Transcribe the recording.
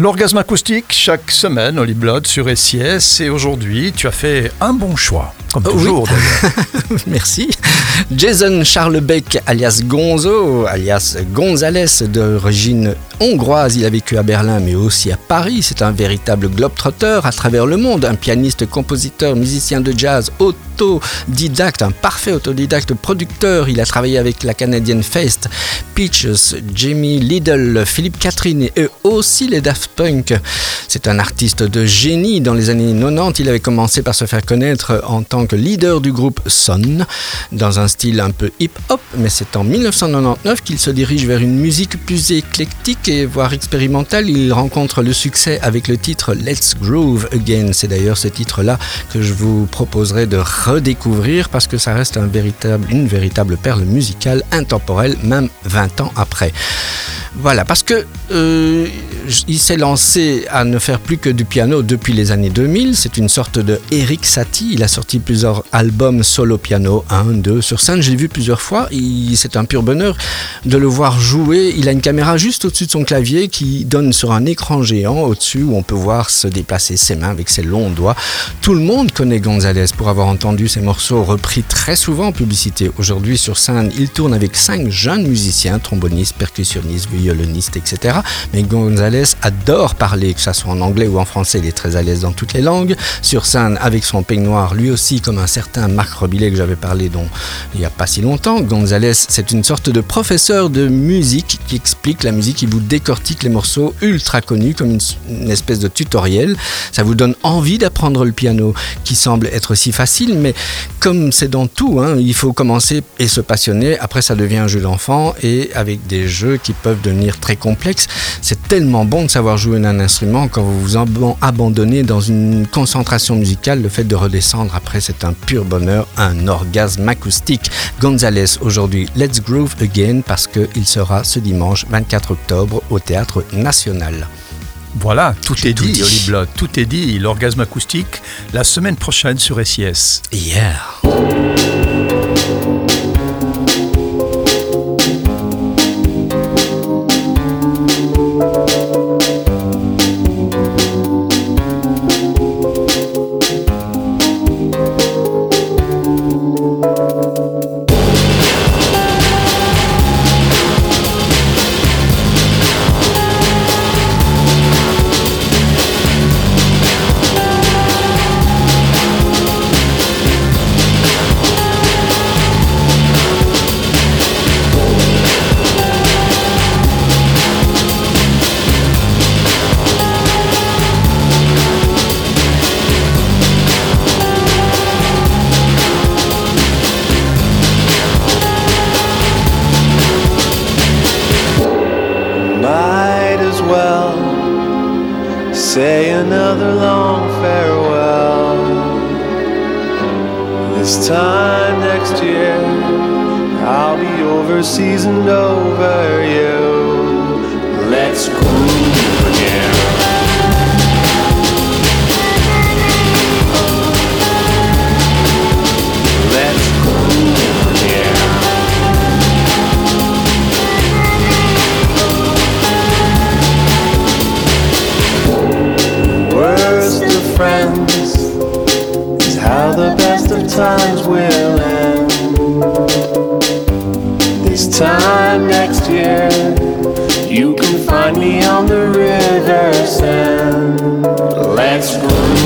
L'orgasme acoustique, chaque semaine, Holly Blood sur SIS. Et aujourd'hui, tu as fait un bon choix, comme Oh, toujours oui. d'ailleurs. Merci. Jason Charlebeck, alias Gonzo, alias Gonzalez, d'origine hongroise. Il a vécu à Berlin, mais aussi à Paris. C'est un véritable globetrotter à travers le monde. Un pianiste, compositeur, musicien de jazz, autodidacte, un parfait autodidacte producteur. Il a travaillé avec la canadienne Feist, Peaches, Jamie Liddell, Philippe Catherine et aussi les Daft Punk. C'est un artiste de génie. Dans les années 90, il avait commencé par se faire connaître en tant leader du groupe Son, dans un style un peu hip-hop, mais c'est en 1999 qu'il se dirige vers une musique plus éclectique et voire expérimentale. Il rencontre le succès avec le titre Let's Groove Again. C'est d'ailleurs ce titre-là que je vous proposerai de redécouvrir parce que ça reste une véritable perle musicale intemporelle, même 20 ans après. Voilà, parce que euh, il s'est lancé à ne faire plus que du piano depuis les années 2000. C'est une sorte de Eric Satie. Il a sorti plusieurs albums solo piano, un, deux. Sur scène, je l'ai vu plusieurs fois. C'est un pur bonheur de le voir jouer. Il a une caméra juste au-dessus de son clavier qui donne sur un écran géant au-dessus où on peut voir se déplacer ses mains avec ses longs doigts. Tout le monde connaît Gonzalez pour avoir entendu ses morceaux repris très souvent en publicité. Aujourd'hui, sur scène, il tourne avec cinq jeunes musiciens, trombonistes, percussionnistes, violonistes, etc. Mais Gonzalez adore parler, que ce soit en anglais ou en français, il est très à l'aise dans toutes les langues. Sur scène, avec son peignoir, lui aussi, comme un certain Marc Robillet que j'avais parlé dont il n'y a pas si longtemps, Gonzalez, c'est une sorte de professeur de musique qui explique la musique, il vous décortique les morceaux ultra connus comme une, une espèce de tutoriel. Ça vous donne envie d'apprendre le piano qui semble être si facile, mais comme c'est dans tout, hein, il faut commencer et se passionner. Après, ça devient un jeu d'enfant et avec des jeux qui peuvent devenir très complexes. C'est tellement bon de savoir jouer d'un instrument quand vous vous aban- abandonnez dans une concentration musicale. Le fait de redescendre après, c'est un pur bonheur, un orgasme acoustique. Gonzalez aujourd'hui, Let's Groove Again parce qu'il sera ce dimanche 24 octobre au Théâtre National. Voilà, tout est tout dit, dit. Holly Blood. Tout est dit. L'orgasme acoustique, la semaine prochaine sur SIS. Yeah. Say another long farewell. This time next year, I'll be overseas and over you. Let's groove Find me on the river sand. Let's groove.